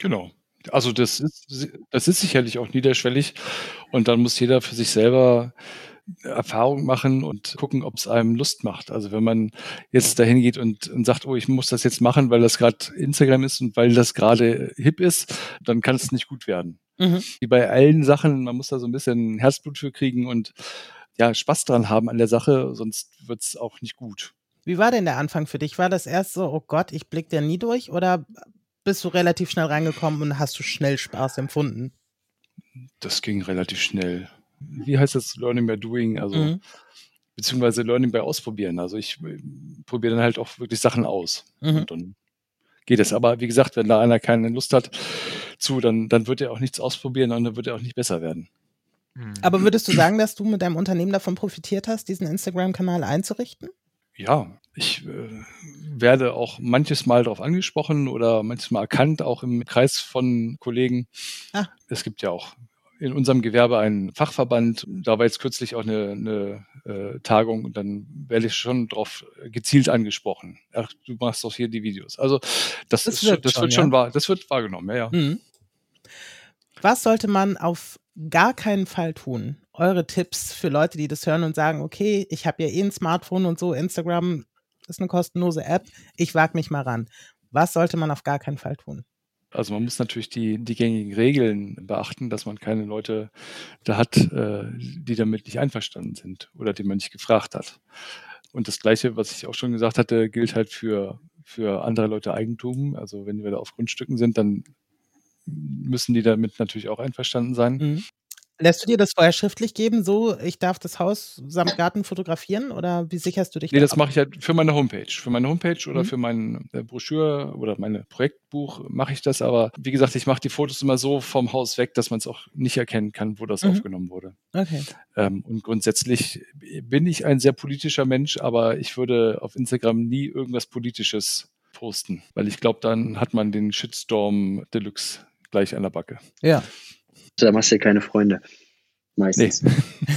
Genau. Also das ist, das ist sicherlich auch niederschwellig und dann muss jeder für sich selber Erfahrung machen und gucken, ob es einem Lust macht. Also wenn man jetzt dahin geht und, und sagt, oh, ich muss das jetzt machen, weil das gerade Instagram ist und weil das gerade hip ist, dann kann es nicht gut werden. Mhm. Wie bei allen Sachen, man muss da so ein bisschen Herzblut für kriegen und ja, Spaß dran haben an der Sache, sonst wird es auch nicht gut. Wie war denn der Anfang für dich? War das erst so, oh Gott, ich blick da nie durch oder bist du relativ schnell reingekommen und hast du schnell Spaß empfunden? Das ging relativ schnell. Wie heißt das Learning by Doing? Also mhm. beziehungsweise Learning by Ausprobieren. Also ich äh, probiere dann halt auch wirklich Sachen aus. Mhm. Und dann geht es. Aber wie gesagt, wenn da einer keine Lust hat zu, dann, dann wird er auch nichts ausprobieren und dann wird er auch nicht besser werden. Mhm. Aber würdest du sagen, dass du mit deinem Unternehmen davon profitiert hast, diesen Instagram-Kanal einzurichten? Ja, ich äh, werde auch manches Mal darauf angesprochen oder manches Mal erkannt, auch im Kreis von Kollegen. Ah. Es gibt ja auch in unserem Gewerbe einen Fachverband. Da war jetzt kürzlich auch eine, eine äh, Tagung und dann werde ich schon darauf gezielt angesprochen. Ach, du machst doch hier die Videos. Also das, das, ist, wird, das schon, wird schon ja. wahr, das wird wahrgenommen, ja, ja. Mhm. Was sollte man auf gar keinen Fall tun? Eure Tipps für Leute, die das hören und sagen, okay, ich habe ja eh ein Smartphone und so, Instagram ist eine kostenlose App, ich wage mich mal ran. Was sollte man auf gar keinen Fall tun? Also man muss natürlich die, die gängigen Regeln beachten, dass man keine Leute da hat, äh, die damit nicht einverstanden sind oder die man nicht gefragt hat. Und das Gleiche, was ich auch schon gesagt hatte, gilt halt für, für andere Leute Eigentum. Also wenn wir da auf Grundstücken sind, dann müssen die damit natürlich auch einverstanden sein. Mhm. Lässt du dir das vorher schriftlich geben, so ich darf das Haus samt Garten fotografieren oder wie sicherst du dich? Nee, da das mache ich halt für meine Homepage. Für meine Homepage oder mhm. für äh, Broschüre oder mein Projektbuch mache ich das, aber wie gesagt, ich mache die Fotos immer so vom Haus weg, dass man es auch nicht erkennen kann, wo das mhm. aufgenommen wurde. Okay. Ähm, und grundsätzlich bin ich ein sehr politischer Mensch, aber ich würde auf Instagram nie irgendwas Politisches posten, weil ich glaube, dann hat man den Shitstorm Deluxe gleich an der Backe. Ja. Da machst du ja keine Freunde. Meistens. Nee. (laughs)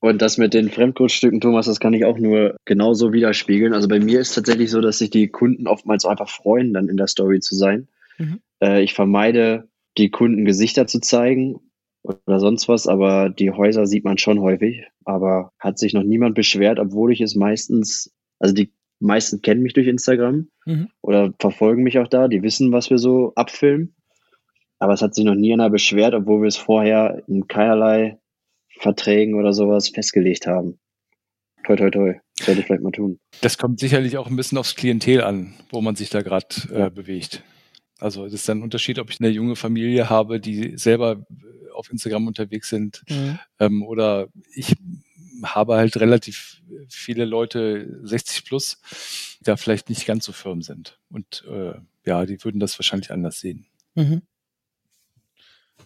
Und das mit den Fremdgrundstücken, Thomas, das kann ich auch nur genauso widerspiegeln. Also bei mir ist tatsächlich so, dass sich die Kunden oftmals einfach freuen, dann in der Story zu sein. Mhm. Äh, ich vermeide, die Kunden Gesichter zu zeigen. oder sonst was, aber die Häuser sieht man schon häufig. Aber hat sich noch niemand beschwert, obwohl ich es meistens, also die meisten kennen mich durch Instagram mhm. oder verfolgen mich auch da, die wissen, was wir so abfilmen. Aber es hat sich noch nie einer beschwert, obwohl wir es vorher in keinerlei Verträgen oder sowas festgelegt haben. Toi, toi, toi. Sollte ich vielleicht mal tun. Das kommt sicherlich auch ein bisschen aufs Klientel an, wo man sich da gerade äh, bewegt. Also es ist dann ein Unterschied, ob ich eine junge Familie habe, die selber auf Instagram unterwegs sind mhm. ähm, oder ich habe halt relativ viele Leute 60 plus, die da vielleicht nicht ganz so firm sind. Und äh, ja, die würden das wahrscheinlich anders sehen. Mhm.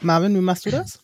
Marvin, wie machst du das?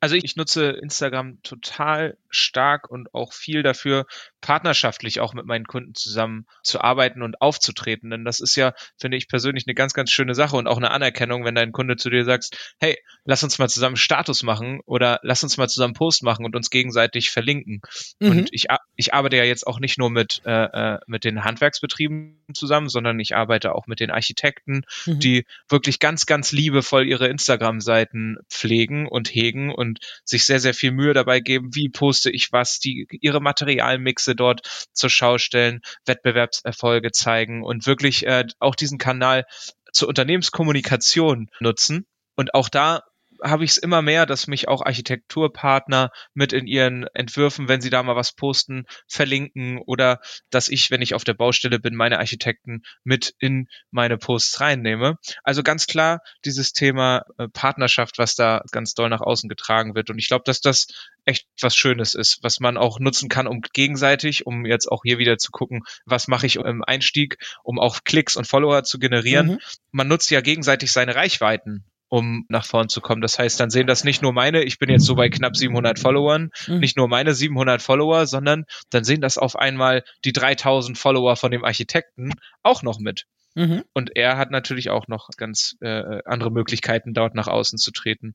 Also ich nutze Instagram total stark und auch viel dafür, partnerschaftlich auch mit meinen Kunden zusammen zu arbeiten und aufzutreten. Denn das ist ja, finde ich persönlich, eine ganz, ganz schöne Sache und auch eine Anerkennung, wenn dein Kunde zu dir sagt, hey, lass uns mal zusammen Status machen oder lass uns mal zusammen Post machen und uns gegenseitig verlinken. Mhm. Und ich, ich arbeite ja jetzt auch nicht nur mit, äh, äh, mit den Handwerksbetrieben zusammen, sondern ich arbeite auch mit den Architekten, mhm. die wirklich ganz, ganz liebevoll ihre Instagram-Seiten pflegen und hegen und sich sehr, sehr viel Mühe dabei geben, wie poste ich was, die ihre Materialmixe dort zur Schau stellen, Wettbewerbserfolge zeigen und wirklich äh, auch diesen Kanal zur Unternehmenskommunikation nutzen. Und auch da habe ich es immer mehr, dass mich auch Architekturpartner mit in ihren Entwürfen, wenn sie da mal was posten, verlinken oder dass ich, wenn ich auf der Baustelle bin, meine Architekten mit in meine Posts reinnehme. Also ganz klar dieses Thema äh, Partnerschaft, was da ganz doll nach außen getragen wird. Und ich glaube, dass das echt was Schönes ist, was man auch nutzen kann, um gegenseitig, um jetzt auch hier wieder zu gucken, was mache ich im Einstieg, um auch Klicks und Follower zu generieren. Mhm. Man nutzt ja gegenseitig seine Reichweiten um nach vorn zu kommen. Das heißt, dann sehen das nicht nur meine, ich bin jetzt so bei knapp 700 Followern, mhm. nicht nur meine 700 Follower, sondern dann sehen das auf einmal die 3000 Follower von dem Architekten auch noch mit. Mhm. Und er hat natürlich auch noch ganz äh, andere Möglichkeiten, dort nach außen zu treten.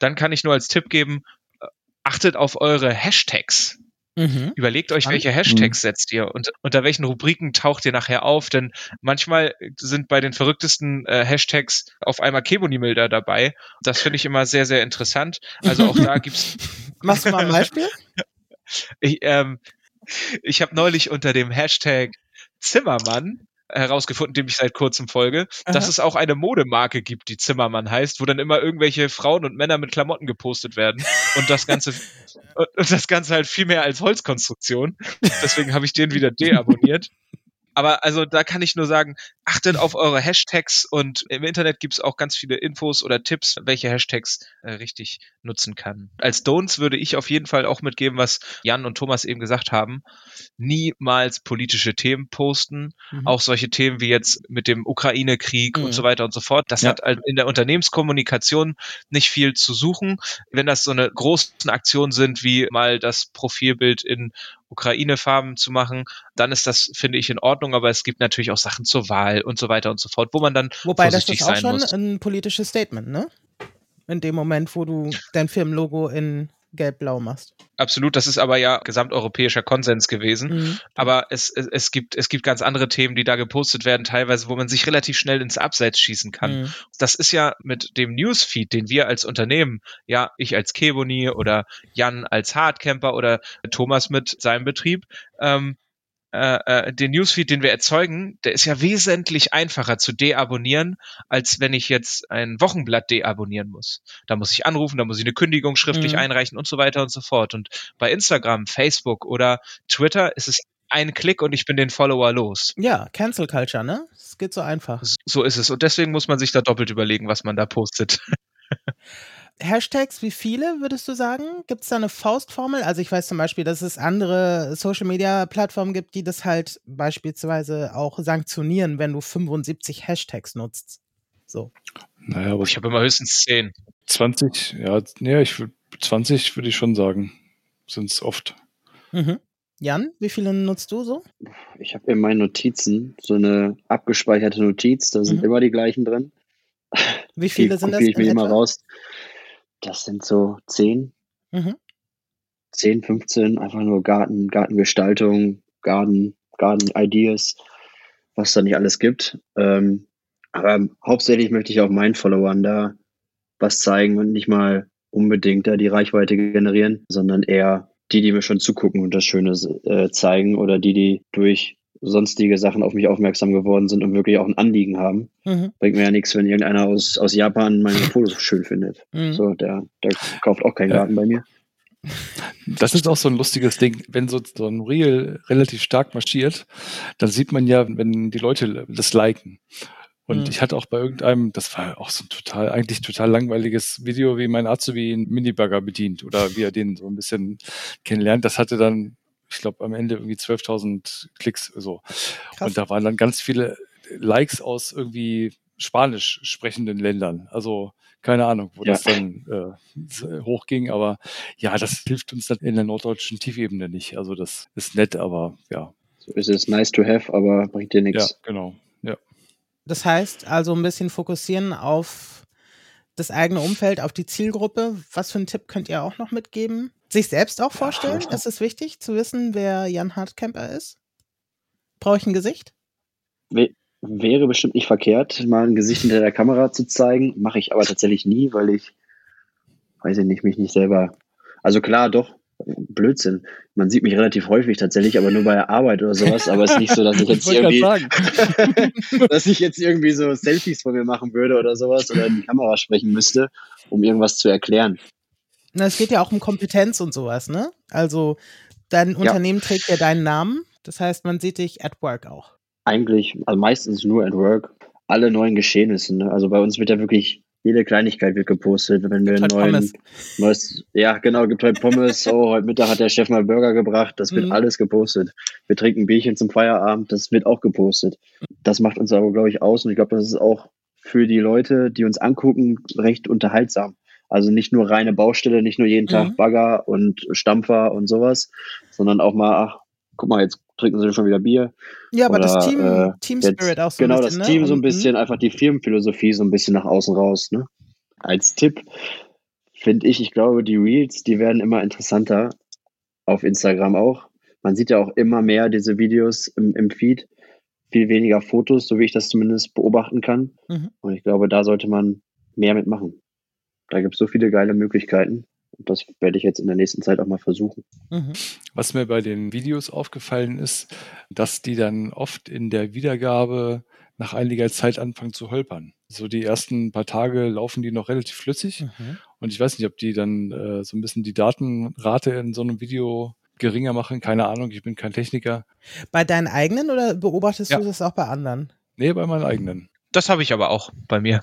Dann kann ich nur als Tipp geben, äh, achtet auf eure Hashtags. Mhm. Überlegt euch, welche Hashtags mhm. setzt ihr und unter welchen Rubriken taucht ihr nachher auf, denn manchmal sind bei den verrücktesten äh, Hashtags auf einmal Keboni-Milder dabei. Das finde ich immer sehr, sehr interessant. Also auch da gibt's. (laughs) Machst du mal ein Beispiel? (laughs) ich ähm, ich habe neulich unter dem Hashtag Zimmermann herausgefunden, dem ich seit kurzem folge, Aha. dass es auch eine Modemarke gibt, die Zimmermann heißt, wo dann immer irgendwelche Frauen und Männer mit Klamotten gepostet werden und das Ganze (laughs) und das Ganze halt viel mehr als Holzkonstruktion. Deswegen habe ich den wieder deabonniert. (laughs) Aber also da kann ich nur sagen, achtet auf eure Hashtags und im Internet gibt es auch ganz viele Infos oder Tipps, welche Hashtags äh, richtig nutzen kann. Als Don'ts würde ich auf jeden Fall auch mitgeben, was Jan und Thomas eben gesagt haben. Niemals politische Themen posten. Mhm. Auch solche Themen wie jetzt mit dem Ukraine-Krieg mhm. und so weiter und so fort. Das ja. hat halt in der Unternehmenskommunikation nicht viel zu suchen. Wenn das so eine großen Aktionen sind, wie mal das Profilbild in Ukraine-Farben zu machen, dann ist das, finde ich, in Ordnung. Aber es gibt natürlich auch Sachen zur Wahl und so weiter und so fort, wo man dann Wobei vorsichtig das ist auch schon muss. ein politisches Statement, ne? In dem Moment, wo du dein Firmenlogo in gelb-blau machst. Absolut, das ist aber ja gesamteuropäischer Konsens gewesen. Mhm. Aber es, es, es, gibt, es gibt ganz andere Themen, die da gepostet werden, teilweise, wo man sich relativ schnell ins Abseits schießen kann. Mhm. Das ist ja mit dem Newsfeed, den wir als Unternehmen, ja, ich als Keboni oder Jan als Hardcamper oder Thomas mit seinem Betrieb, ähm, äh, äh, den Newsfeed, den wir erzeugen, der ist ja wesentlich einfacher zu deabonnieren, als wenn ich jetzt ein Wochenblatt deabonnieren muss. Da muss ich anrufen, da muss ich eine Kündigung schriftlich mhm. einreichen und so weiter und so fort. Und bei Instagram, Facebook oder Twitter ist es ein Klick und ich bin den Follower los. Ja, Cancel Culture, ne? Es geht so einfach. So ist es. Und deswegen muss man sich da doppelt überlegen, was man da postet. (laughs) Hashtags, wie viele würdest du sagen? Gibt es da eine Faustformel? Also ich weiß zum Beispiel, dass es andere Social-Media-Plattformen gibt, die das halt beispielsweise auch sanktionieren, wenn du 75 Hashtags nutzt. So. Naja, aber ich habe immer höchstens 10. 20, ja, ja ich würd, 20 würde ich schon sagen, sind es oft. Mhm. Jan, wie viele nutzt du so? Ich habe in meinen Notizen so eine abgespeicherte Notiz, da sind mhm. immer die gleichen drin. Wie viele die sind das? ich mir immer raus. Das sind so zehn. Mhm. 10, 15, einfach nur Garten, Gartengestaltung, Garten, Garten Ideas, was da nicht alles gibt. Ähm, aber hauptsächlich möchte ich auch meinen Followern da was zeigen und nicht mal unbedingt da die Reichweite generieren, sondern eher die, die mir schon zugucken und das Schöne äh, zeigen oder die, die durch sonstige Sachen auf mich aufmerksam geworden sind und wirklich auch ein Anliegen haben. Mhm. Bringt mir ja nichts, wenn irgendeiner aus, aus Japan meine (laughs) Fotos schön findet. Mhm. So, der, der kauft auch keinen Garten bei mir. Das ist auch so ein lustiges Ding. Wenn so, so ein Reel relativ stark marschiert, dann sieht man ja, wenn die Leute das liken. Und mhm. ich hatte auch bei irgendeinem, das war auch so ein total, eigentlich total langweiliges Video, wie mein Azubi einen Minibagger bedient oder wie er den so ein bisschen kennenlernt. Das hatte dann, ich glaube, am Ende irgendwie 12.000 Klicks so. Krass. Und da waren dann ganz viele Likes aus irgendwie spanisch sprechenden Ländern. Also keine Ahnung, wo ja. das dann äh, hochging, aber ja, das hilft uns dann in der norddeutschen Tiefebene nicht. Also das ist nett, aber ja. So ist es nice to have, aber bringt dir nichts. Ja, genau. Ja. Das heißt also ein bisschen fokussieren auf das eigene Umfeld, auf die Zielgruppe. Was für einen Tipp könnt ihr auch noch mitgeben? Sich selbst auch vorstellen? Ja, ist es wichtig zu wissen, wer Jan Hartkämper ist? Brauche ich ein Gesicht? Wäre bestimmt nicht verkehrt, mal ein Gesicht hinter der Kamera zu zeigen. Mache ich aber tatsächlich nie, weil ich, weiß ich nicht, mich nicht selber. Also klar, doch, Blödsinn. Man sieht mich relativ häufig tatsächlich, aber nur bei der Arbeit oder sowas. Aber es ist nicht so, dass ich (laughs) jetzt ich irgendwie, (laughs) dass ich jetzt irgendwie so Selfies von mir machen würde oder sowas oder in die Kamera sprechen müsste, um irgendwas zu erklären. Na, es geht ja auch um Kompetenz und sowas, ne? Also dein Unternehmen ja. trägt ja deinen Namen. Das heißt, man sieht dich at work auch. Eigentlich, also meistens nur at work. Alle neuen Geschehnisse. Ne? Also bei uns wird ja wirklich jede Kleinigkeit wird gepostet, wenn wir einen neuen, neues, ja genau, gibt heute Pommes, (laughs) oh, heute Mittag hat der Chef mal Burger gebracht, das wird mhm. alles gepostet. Wir trinken Bierchen zum Feierabend, das wird auch gepostet. Das macht uns aber, glaube ich, aus und ich glaube, das ist auch für die Leute, die uns angucken, recht unterhaltsam. Also nicht nur reine Baustelle, nicht nur jeden Tag mhm. Bagger und Stampfer und sowas, sondern auch mal, ach, guck mal, jetzt trinken sie schon wieder Bier. Ja, aber Oder, das Team, äh, Team Spirit jetzt, auch so Genau, bisschen, das ne? Team so ein bisschen, einfach die Firmenphilosophie so ein bisschen nach außen raus. Ne? Als Tipp finde ich, ich glaube, die Reels, die werden immer interessanter auf Instagram auch. Man sieht ja auch immer mehr diese Videos im, im Feed, viel weniger Fotos, so wie ich das zumindest beobachten kann. Mhm. Und ich glaube, da sollte man mehr mitmachen. Da gibt es so viele geile Möglichkeiten. Und das werde ich jetzt in der nächsten Zeit auch mal versuchen. Mhm. Was mir bei den Videos aufgefallen ist, dass die dann oft in der Wiedergabe nach einiger Zeit anfangen zu holpern. So die ersten paar Tage laufen die noch relativ flüssig. Mhm. Und ich weiß nicht, ob die dann äh, so ein bisschen die Datenrate in so einem Video geringer machen. Keine Ahnung, ich bin kein Techniker. Bei deinen eigenen oder beobachtest ja. du das auch bei anderen? Nee, bei meinen eigenen. Das habe ich aber auch bei mir.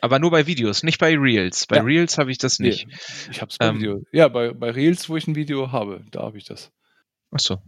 Aber nur bei Videos, nicht bei Reels. Bei ja. Reels habe ich das nicht. Nee, ich habe es bei ähm, Video. Ja, bei, bei Reels, wo ich ein Video habe, da habe ich das. Ach so.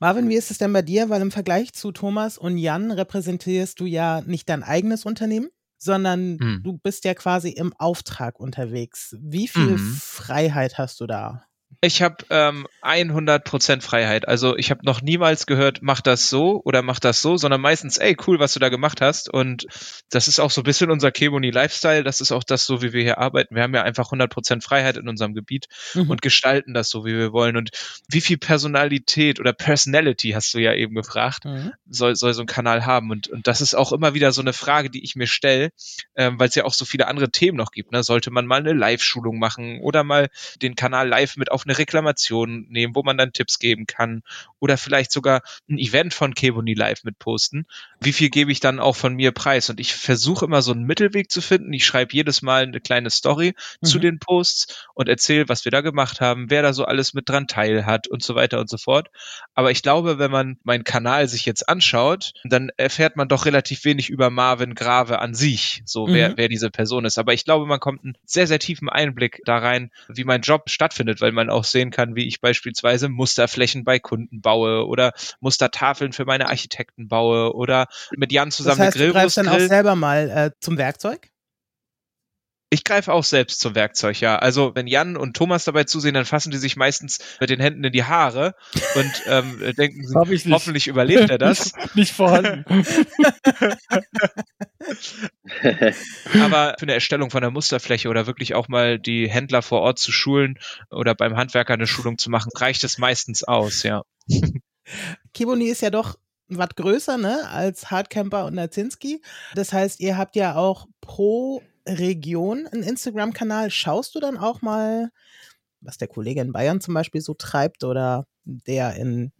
Marvin, wie ist es denn bei dir? Weil im Vergleich zu Thomas und Jan repräsentierst du ja nicht dein eigenes Unternehmen, sondern hm. du bist ja quasi im Auftrag unterwegs. Wie viel mhm. Freiheit hast du da? Ich habe ähm, 100% Freiheit. Also ich habe noch niemals gehört, mach das so oder mach das so, sondern meistens, ey, cool, was du da gemacht hast. Und das ist auch so ein bisschen unser Keboni Lifestyle. Das ist auch das, so wie wir hier arbeiten. Wir haben ja einfach 100% Freiheit in unserem Gebiet mhm. und gestalten das so, wie wir wollen. Und wie viel Personalität oder Personality, hast du ja eben gefragt, mhm. soll, soll so ein Kanal haben? Und, und das ist auch immer wieder so eine Frage, die ich mir stelle, ähm, weil es ja auch so viele andere Themen noch gibt. Ne? Sollte man mal eine Live-Schulung machen oder mal den Kanal live mit auf eine Reklamation nehmen, wo man dann Tipps geben kann oder vielleicht sogar ein Event von Keboni Live mit posten. Wie viel gebe ich dann auch von mir preis? Und ich versuche immer so einen Mittelweg zu finden. Ich schreibe jedes Mal eine kleine Story mhm. zu den Posts und erzähle, was wir da gemacht haben, wer da so alles mit dran teil hat und so weiter und so fort. Aber ich glaube, wenn man meinen Kanal sich jetzt anschaut, dann erfährt man doch relativ wenig über Marvin Grave an sich, so mhm. wer, wer diese Person ist. Aber ich glaube, man kommt einen sehr, sehr tiefen Einblick da rein, wie mein Job stattfindet, weil man auch sehen kann, wie ich beispielsweise Musterflächen bei Kunden baue oder Mustertafeln für meine Architekten baue oder mit Jan zusammen das heißt, Grillwurst Du greifst dann auch selber mal äh, zum Werkzeug? Ich greife auch selbst zum Werkzeug, ja. Also wenn Jan und Thomas dabei zusehen, dann fassen die sich meistens mit den Händen in die Haare und ähm, (laughs) denken, hoffentlich überlebt er das. (laughs) nicht vorhanden. (laughs) Aber für eine Erstellung von der Musterfläche oder wirklich auch mal die Händler vor Ort zu schulen oder beim Handwerker eine Schulung zu machen, reicht es meistens aus, ja. Kiboni ist ja doch was größer, ne, als Hardcamper und Nazinski. Das heißt, ihr habt ja auch pro Region einen Instagram-Kanal? Schaust du dann auch mal, was der Kollege in Bayern zum Beispiel so treibt oder der in,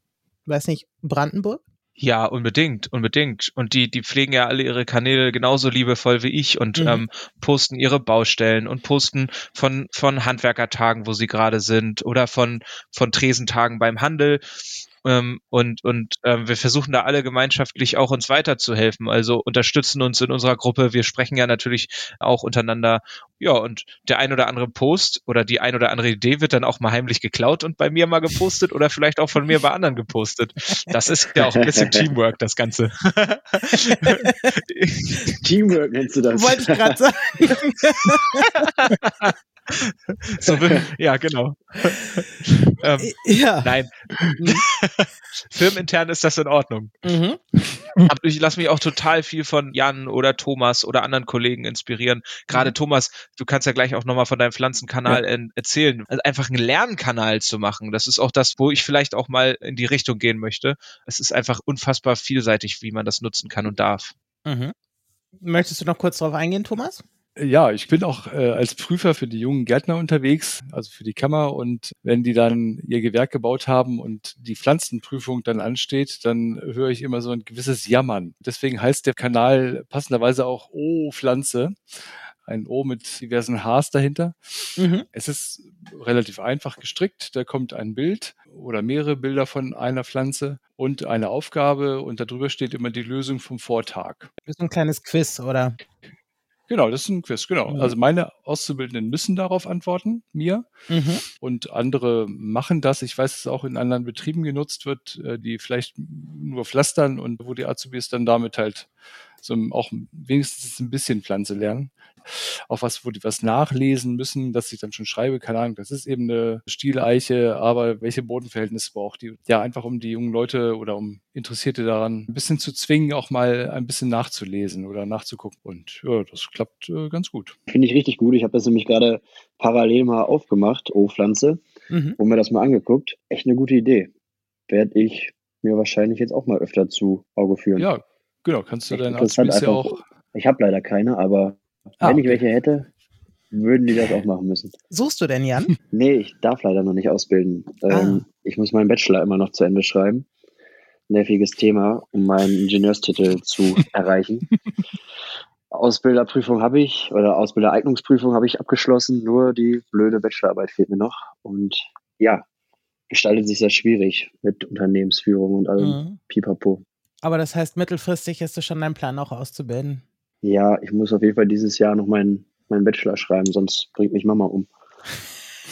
weiß nicht, Brandenburg? Ja, unbedingt, unbedingt. Und die, die pflegen ja alle ihre Kanäle genauso liebevoll wie ich und Mhm. ähm, posten ihre Baustellen und posten von, von Handwerkertagen, wo sie gerade sind oder von, von Tresentagen beim Handel. Ähm, und und ähm, wir versuchen da alle gemeinschaftlich auch uns weiterzuhelfen. Also unterstützen uns in unserer Gruppe. Wir sprechen ja natürlich auch untereinander. Ja, und der ein oder andere Post oder die ein oder andere Idee wird dann auch mal heimlich geklaut und bei mir mal gepostet oder vielleicht auch von mir bei anderen gepostet. Das ist ja auch ein bisschen (laughs) Teamwork, das Ganze. Teamwork nennst du das. Wollte ich gerade sagen. (laughs) (laughs) so, (laughs) ja, genau. ähm, ja. nein. (laughs) Firmenintern ist das in Ordnung. Mhm. Aber ich lasse mich auch total viel von Jan oder Thomas oder anderen Kollegen inspirieren. Gerade Thomas, du kannst ja gleich auch nochmal von deinem Pflanzenkanal en- erzählen. Also einfach einen Lernkanal zu machen, das ist auch das, wo ich vielleicht auch mal in die Richtung gehen möchte. Es ist einfach unfassbar vielseitig, wie man das nutzen kann und darf. Mhm. Möchtest du noch kurz darauf eingehen, Thomas? Ja, ich bin auch äh, als Prüfer für die jungen Gärtner unterwegs, also für die Kammer. Und wenn die dann ihr Gewerk gebaut haben und die Pflanzenprüfung dann ansteht, dann höre ich immer so ein gewisses Jammern. Deswegen heißt der Kanal passenderweise auch O Pflanze. Ein O mit diversen Hs dahinter. Mhm. Es ist relativ einfach gestrickt. Da kommt ein Bild oder mehrere Bilder von einer Pflanze und eine Aufgabe und darüber steht immer die Lösung vom Vortag. Das ist ein kleines Quiz, oder? Genau, das ist ein Quiz, genau. Mhm. Also meine Auszubildenden müssen darauf antworten, mir. Mhm. Und andere machen das. Ich weiß, dass es auch in anderen Betrieben genutzt wird, äh, die vielleicht nur pflastern und wo die Azubis dann damit halt so auch wenigstens ein bisschen Pflanze lernen. Auch was, wo die was nachlesen müssen, dass ich dann schon schreibe, keine Ahnung, das ist eben eine Stieleiche, aber welche Bodenverhältnisse braucht die? Ja, einfach um die jungen Leute oder um Interessierte daran ein bisschen zu zwingen, auch mal ein bisschen nachzulesen oder nachzugucken. Und ja, das klappt äh, ganz gut. Finde ich richtig gut. Ich habe das nämlich gerade parallel mal aufgemacht, O-Pflanze, Mhm. und mir das mal angeguckt. Echt eine gute Idee. Werde ich mir wahrscheinlich jetzt auch mal öfter zu Auge führen. Ja, genau, kannst du Echt deinen Azubis ja auch Ich habe leider keine, aber Ah, wenn ich welche hätte, würden die das auch machen müssen. Suchst du denn, Jan? (laughs) Nee, ich darf leider noch nicht ausbilden. Ähm, Ich muss meinen Bachelor immer noch zu Ende schreiben. Nerviges Thema, um meinen Ingenieurstitel zu (laughs) erreichen. Ausbilderprüfung habe ich oder Ausbildereignungsprüfung habe ich abgeschlossen, nur die blöde Bachelorarbeit fehlt mir noch. Und ja, gestaltet sich sehr schwierig mit Unternehmensführung und allem Mhm. Pipapo. Aber das heißt, mittelfristig ist es schon dein Plan, auch auszubilden. Ja, ich muss auf jeden Fall dieses Jahr noch meinen, meinen Bachelor schreiben, sonst bringt mich Mama um.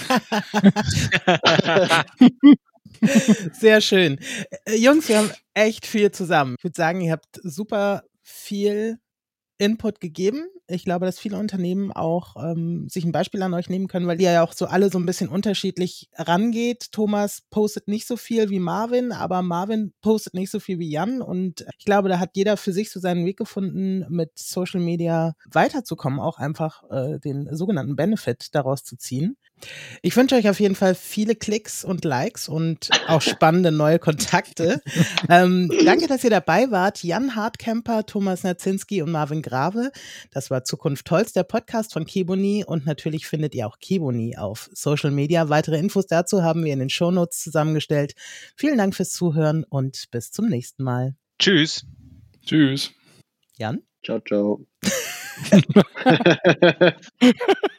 (laughs) Sehr schön. Äh, Jungs, wir haben echt viel zusammen. Ich würde sagen, ihr habt super viel Input gegeben. Ich glaube, dass viele Unternehmen auch ähm, sich ein Beispiel an euch nehmen können, weil ihr ja auch so alle so ein bisschen unterschiedlich rangeht. Thomas postet nicht so viel wie Marvin, aber Marvin postet nicht so viel wie Jan. Und ich glaube, da hat jeder für sich so seinen Weg gefunden, mit Social Media weiterzukommen, auch einfach äh, den sogenannten Benefit daraus zu ziehen. Ich wünsche euch auf jeden Fall viele Klicks und Likes und auch spannende neue Kontakte. (laughs) ähm, danke, dass ihr dabei wart. Jan Hartkemper, Thomas Nazinski und Marvin Grave. Das war Zukunft Holz, der Podcast von Keboni. Und natürlich findet ihr auch Keboni auf Social Media. Weitere Infos dazu haben wir in den Shownotes zusammengestellt. Vielen Dank fürs Zuhören und bis zum nächsten Mal. Tschüss. Tschüss. Jan? Ciao, ciao. (laughs)